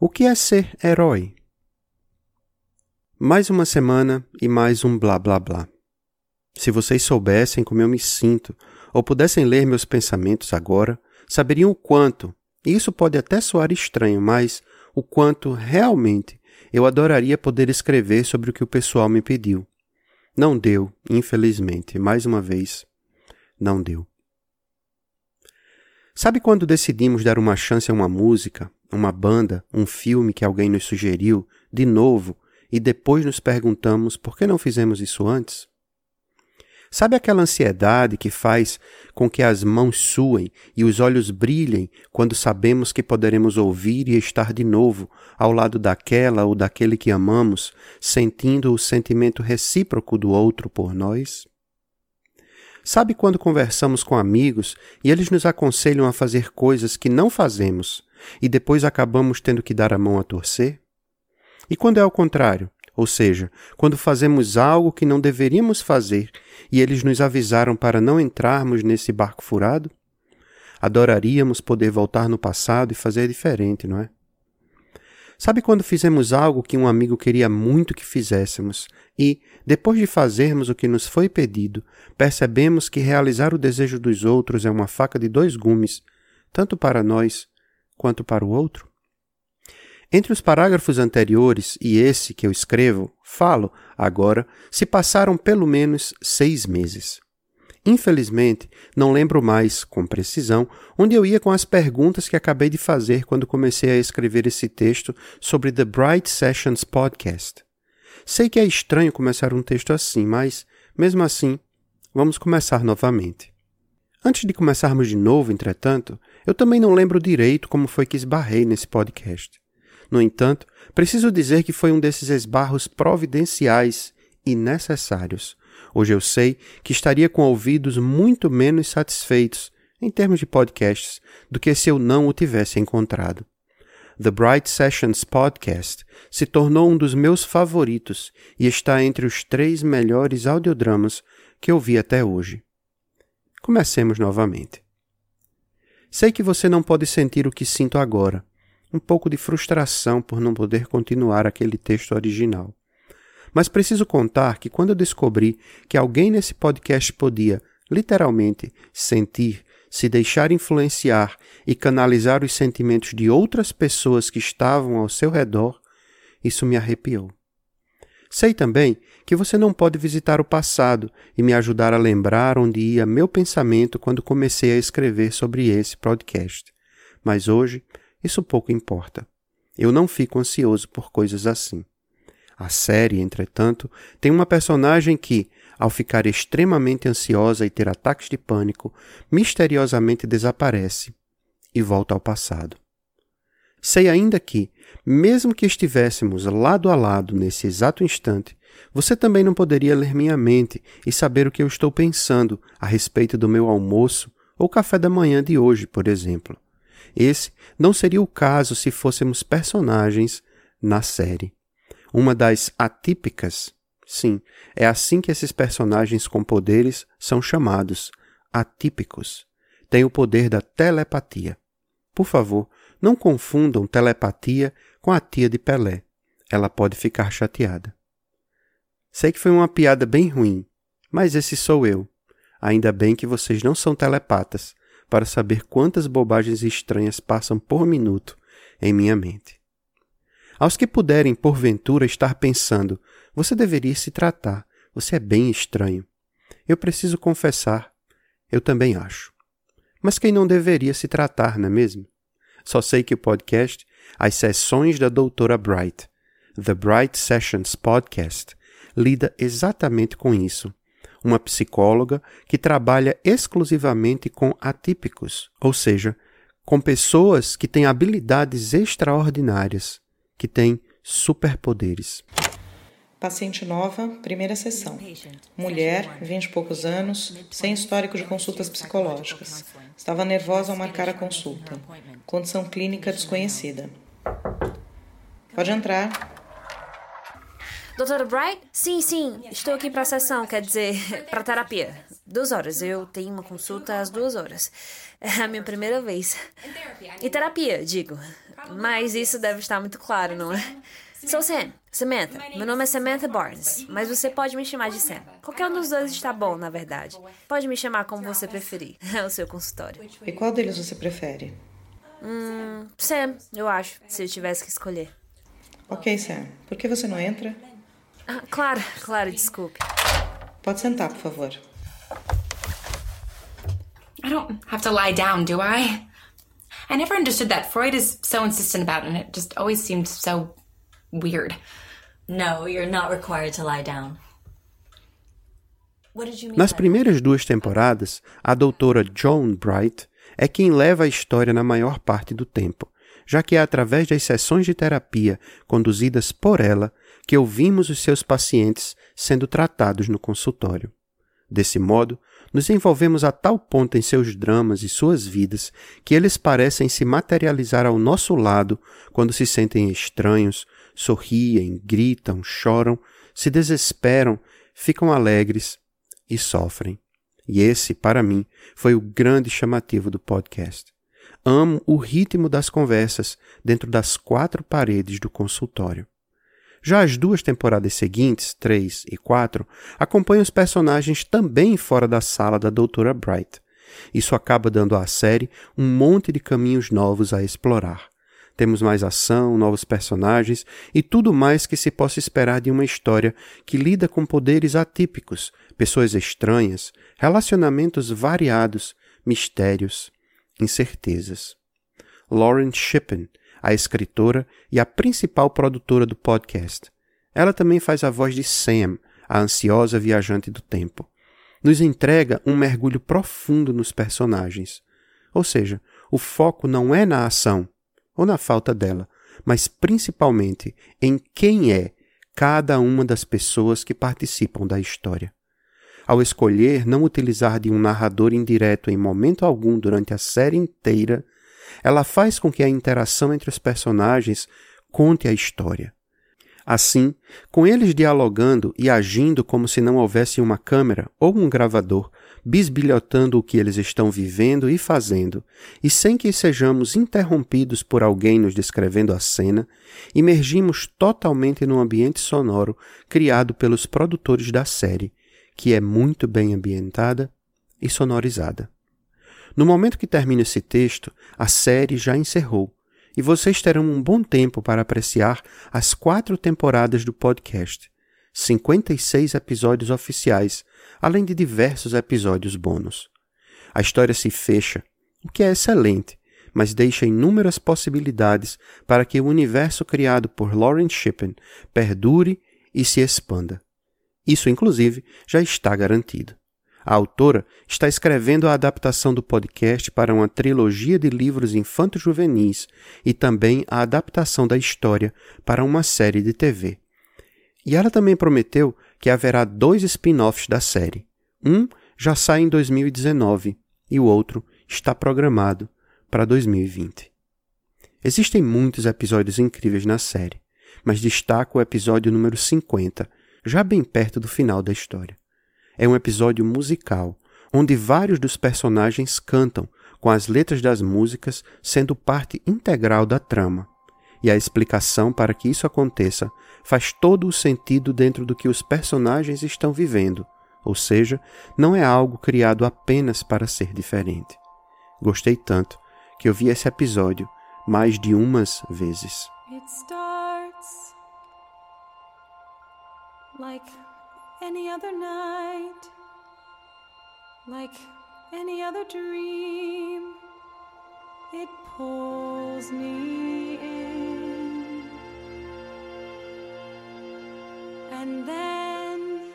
O que é ser herói? Mais uma semana e mais um blá blá blá. Se vocês soubessem como eu me sinto, ou pudessem ler meus pensamentos agora, saberiam o quanto, isso pode até soar estranho, mas o quanto realmente eu adoraria poder escrever sobre o que o pessoal me pediu. Não deu, infelizmente, mais uma vez, não deu. Sabe quando decidimos dar uma chance a uma música, uma banda, um filme que alguém nos sugeriu, de novo, e depois nos perguntamos por que não fizemos isso antes? Sabe aquela ansiedade que faz com que as mãos suem e os olhos brilhem quando sabemos que poderemos ouvir e estar de novo ao lado daquela ou daquele que amamos, sentindo o sentimento recíproco do outro por nós? Sabe quando conversamos com amigos e eles nos aconselham a fazer coisas que não fazemos e depois acabamos tendo que dar a mão a torcer? E quando é ao contrário, ou seja, quando fazemos algo que não deveríamos fazer e eles nos avisaram para não entrarmos nesse barco furado? Adoraríamos poder voltar no passado e fazer diferente, não é? Sabe quando fizemos algo que um amigo queria muito que fizéssemos e, depois de fazermos o que nos foi pedido, percebemos que realizar o desejo dos outros é uma faca de dois gumes, tanto para nós quanto para o outro? Entre os parágrafos anteriores e esse que eu escrevo, falo, agora, se passaram pelo menos seis meses. Infelizmente, não lembro mais, com precisão, onde eu ia com as perguntas que acabei de fazer quando comecei a escrever esse texto sobre The Bright Sessions Podcast. Sei que é estranho começar um texto assim, mas, mesmo assim, vamos começar novamente. Antes de começarmos de novo, entretanto, eu também não lembro direito como foi que esbarrei nesse podcast. No entanto, preciso dizer que foi um desses esbarros providenciais e necessários Hoje eu sei que estaria com ouvidos muito menos satisfeitos, em termos de podcasts, do que se eu não o tivesse encontrado. The Bright Sessions Podcast se tornou um dos meus favoritos e está entre os três melhores audiodramas que eu vi até hoje. Comecemos novamente. Sei que você não pode sentir o que sinto agora, um pouco de frustração por não poder continuar aquele texto original. Mas preciso contar que quando eu descobri que alguém nesse podcast podia, literalmente, sentir, se deixar influenciar e canalizar os sentimentos de outras pessoas que estavam ao seu redor, isso me arrepiou. Sei também que você não pode visitar o passado e me ajudar a lembrar onde ia meu pensamento quando comecei a escrever sobre esse podcast. Mas hoje, isso pouco importa. Eu não fico ansioso por coisas assim. A série, entretanto, tem uma personagem que, ao ficar extremamente ansiosa e ter ataques de pânico, misteriosamente desaparece e volta ao passado. Sei ainda que, mesmo que estivéssemos lado a lado nesse exato instante, você também não poderia ler minha mente e saber o que eu estou pensando a respeito do meu almoço ou café da manhã de hoje, por exemplo. Esse não seria o caso se fôssemos personagens na série uma das atípicas. Sim, é assim que esses personagens com poderes são chamados, atípicos. Tem o poder da telepatia. Por favor, não confundam telepatia com a tia de Pelé. Ela pode ficar chateada. Sei que foi uma piada bem ruim, mas esse sou eu. Ainda bem que vocês não são telepatas para saber quantas bobagens estranhas passam por minuto em minha mente. Aos que puderem, porventura, estar pensando: você deveria se tratar, você é bem estranho. Eu preciso confessar, eu também acho. Mas quem não deveria se tratar, não é mesmo? Só sei que o podcast, as sessões da doutora Bright, The Bright Sessions Podcast, lida exatamente com isso. Uma psicóloga que trabalha exclusivamente com atípicos, ou seja, com pessoas que têm habilidades extraordinárias que tem superpoderes. Paciente nova, primeira sessão. Mulher, vinte e poucos anos, sem histórico de consultas psicológicas. Estava nervosa ao marcar a consulta. Condição clínica desconhecida. Pode entrar. Doutora Bright? Sim, sim, estou aqui para a sessão, quer dizer, para terapia. Duas horas, eu tenho uma consulta às duas horas. É a minha primeira vez. E terapia, digo. Mas isso deve estar muito claro, não é? Sou Sam, Samantha. Meu nome é Samantha Barnes, mas você pode me chamar de Sam. Qualquer um dos dois está bom, na verdade. Pode me chamar como você preferir. É o seu consultório. E qual deles você prefere? Hum, Sam, eu acho, se eu tivesse que escolher. Ok, Sam. Por que você não entra? Ah, claro, claro, desculpe. Pode sentar, por favor. I don't have to lie down, do I? I never understood that. Freud is so insistent about it, and it just always seemed so weird. No, you're not required to lie down. Nas primeiras duas temporadas, a doutora Joan Bright é quem leva a história na maior parte do tempo, já que é através das sessões de terapia conduzidas por ela que ouvimos os seus pacientes sendo tratados no consultório. Desse modo, nos envolvemos a tal ponto em seus dramas e suas vidas que eles parecem se materializar ao nosso lado quando se sentem estranhos, sorriem, gritam, choram, se desesperam, ficam alegres e sofrem. E esse, para mim, foi o grande chamativo do podcast. Amo o ritmo das conversas dentro das quatro paredes do consultório. Já as duas temporadas seguintes, 3 e 4, acompanham os personagens também fora da sala da Doutora Bright. Isso acaba dando à série um monte de caminhos novos a explorar. Temos mais ação, novos personagens e tudo mais que se possa esperar de uma história que lida com poderes atípicos, pessoas estranhas, relacionamentos variados, mistérios, incertezas. Lauren Shippen a escritora e a principal produtora do podcast. Ela também faz a voz de Sam, a ansiosa viajante do tempo. Nos entrega um mergulho profundo nos personagens. Ou seja, o foco não é na ação ou na falta dela, mas principalmente em quem é cada uma das pessoas que participam da história. Ao escolher não utilizar de um narrador indireto em momento algum durante a série inteira, ela faz com que a interação entre os personagens conte a história. Assim, com eles dialogando e agindo como se não houvesse uma câmera ou um gravador, bisbilhotando o que eles estão vivendo e fazendo, e sem que sejamos interrompidos por alguém nos descrevendo a cena, imergimos totalmente no ambiente sonoro criado pelos produtores da série, que é muito bem ambientada e sonorizada. No momento que termina esse texto, a série já encerrou e vocês terão um bom tempo para apreciar as quatro temporadas do podcast, 56 episódios oficiais, além de diversos episódios bônus. A história se fecha, o que é excelente, mas deixa inúmeras possibilidades para que o universo criado por Lauren Shippen perdure e se expanda. Isso, inclusive, já está garantido. A autora está escrevendo a adaptação do podcast para uma trilogia de livros infanto-juvenis e também a adaptação da história para uma série de TV. E ela também prometeu que haverá dois spin-offs da série. Um já sai em 2019 e o outro está programado para 2020. Existem muitos episódios incríveis na série, mas destaco o episódio número 50, já bem perto do final da história é um episódio musical, onde vários dos personagens cantam, com as letras das músicas sendo parte integral da trama. E a explicação para que isso aconteça faz todo o sentido dentro do que os personagens estão vivendo, ou seja, não é algo criado apenas para ser diferente. Gostei tanto que eu vi esse episódio mais de umas vezes. It starts like any other night, like any other dream. It pulls me in. And then,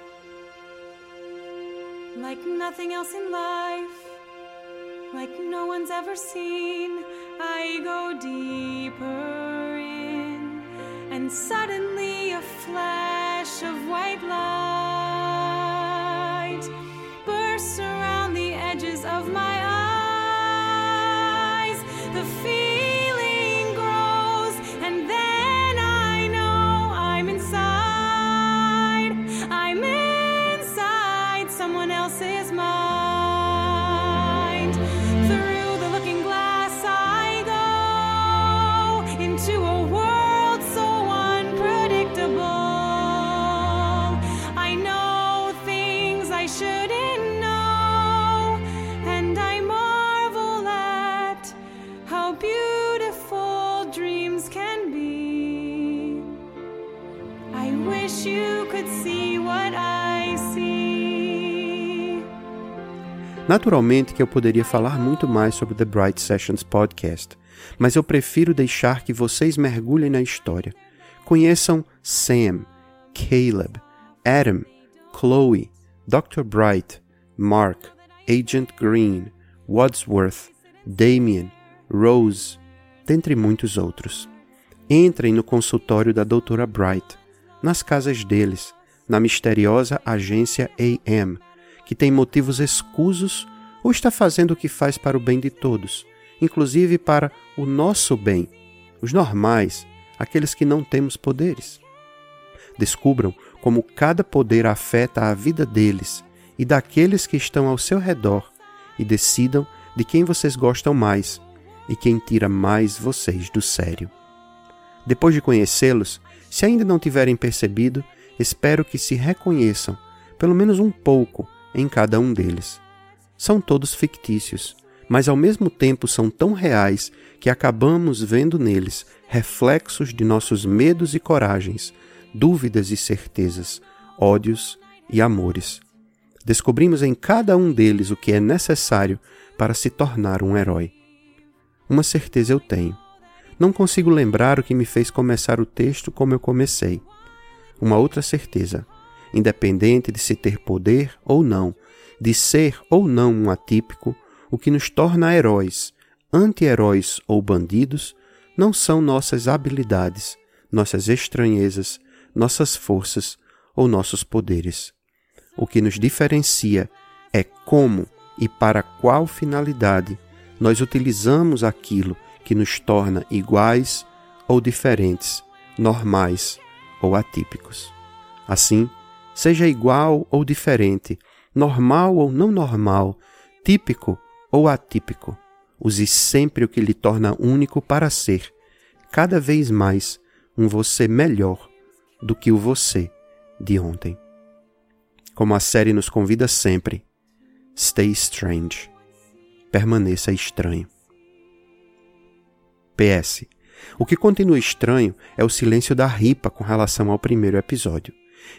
like nothing else in life, like no one's ever seen, I go deeper in, and suddenly a flash of white light. Naturalmente que eu poderia falar muito mais sobre The Bright Sessions Podcast, mas eu prefiro deixar que vocês mergulhem na história. Conheçam Sam, Caleb, Adam, Chloe, Dr. Bright, Mark, Agent Green, Wadsworth, Damien, Rose, dentre muitos outros. Entrem no consultório da Doutora Bright, nas casas deles, na misteriosa agência AM, que tem motivos escusos ou está fazendo o que faz para o bem de todos, inclusive para o nosso bem, os normais, aqueles que não temos poderes. Descubram como cada poder afeta a vida deles e daqueles que estão ao seu redor e decidam de quem vocês gostam mais e quem tira mais vocês do sério. Depois de conhecê-los, se ainda não tiverem percebido, espero que se reconheçam, pelo menos um pouco, em cada um deles. São todos fictícios, mas ao mesmo tempo são tão reais que acabamos vendo neles reflexos de nossos medos e coragens, dúvidas e certezas, ódios e amores. Descobrimos em cada um deles o que é necessário para se tornar um herói. Uma certeza eu tenho. Não consigo lembrar o que me fez começar o texto como eu comecei. Uma outra certeza, independente de se ter poder ou não, de ser ou não um atípico, o que nos torna heróis, anti-heróis ou bandidos, não são nossas habilidades, nossas estranhezas, nossas forças ou nossos poderes. O que nos diferencia é como e para qual finalidade nós utilizamos aquilo que nos torna iguais ou diferentes, normais ou atípicos. Assim, seja igual ou diferente, normal ou não normal, típico ou atípico, use sempre o que lhe torna único para ser, cada vez mais, um você melhor do que o você de ontem. Como a série nos convida sempre, stay strange permaneça estranho. PS. O que continua estranho é o silêncio da Ripa com relação ao primeiro episódio.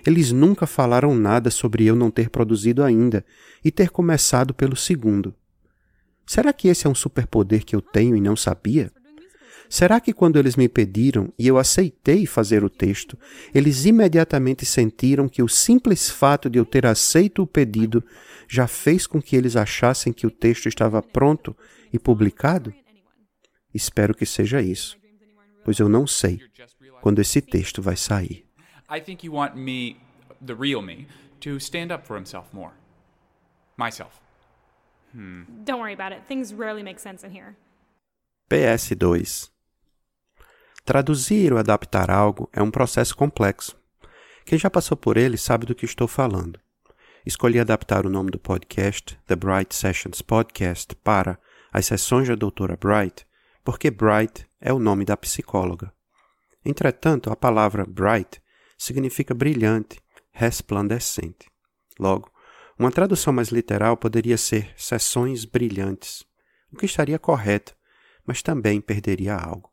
Eles nunca falaram nada sobre eu não ter produzido ainda e ter começado pelo segundo. Será que esse é um superpoder que eu tenho e não sabia? Será que quando eles me pediram e eu aceitei fazer o texto, eles imediatamente sentiram que o simples fato de eu ter aceito o pedido já fez com que eles achassem que o texto estava pronto e publicado? Espero que seja isso, pois eu não sei quando esse texto vai sair. I think you want me, the real me, to stand up for himself more. Myself. Hmm. Don't worry about it. Things rarely make sense in here. PS2 Traduzir ou adaptar algo é um processo complexo. Quem já passou por ele sabe do que estou falando. Escolhi adaptar o nome do podcast, The Bright Sessions Podcast, para As Sessões da Doutora Bright, porque Bright é o nome da psicóloga. Entretanto, a palavra bright significa brilhante, resplandecente. Logo, uma tradução mais literal poderia ser sessões brilhantes, o que estaria correto, mas também perderia algo.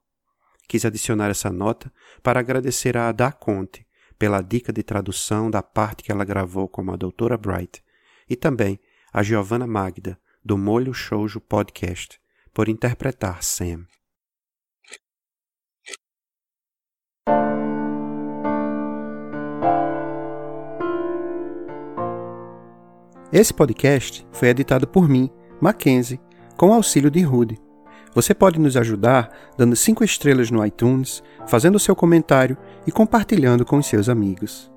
Quis adicionar essa nota para agradecer a Ada Conte pela dica de tradução da parte que ela gravou como a doutora Bright e também a Giovanna Magda do Molho Shoujo Podcast por interpretar Sam. Esse podcast foi editado por mim, Mackenzie, com auxílio de Rude. Você pode nos ajudar dando 5 estrelas no iTunes, fazendo seu comentário e compartilhando com os seus amigos.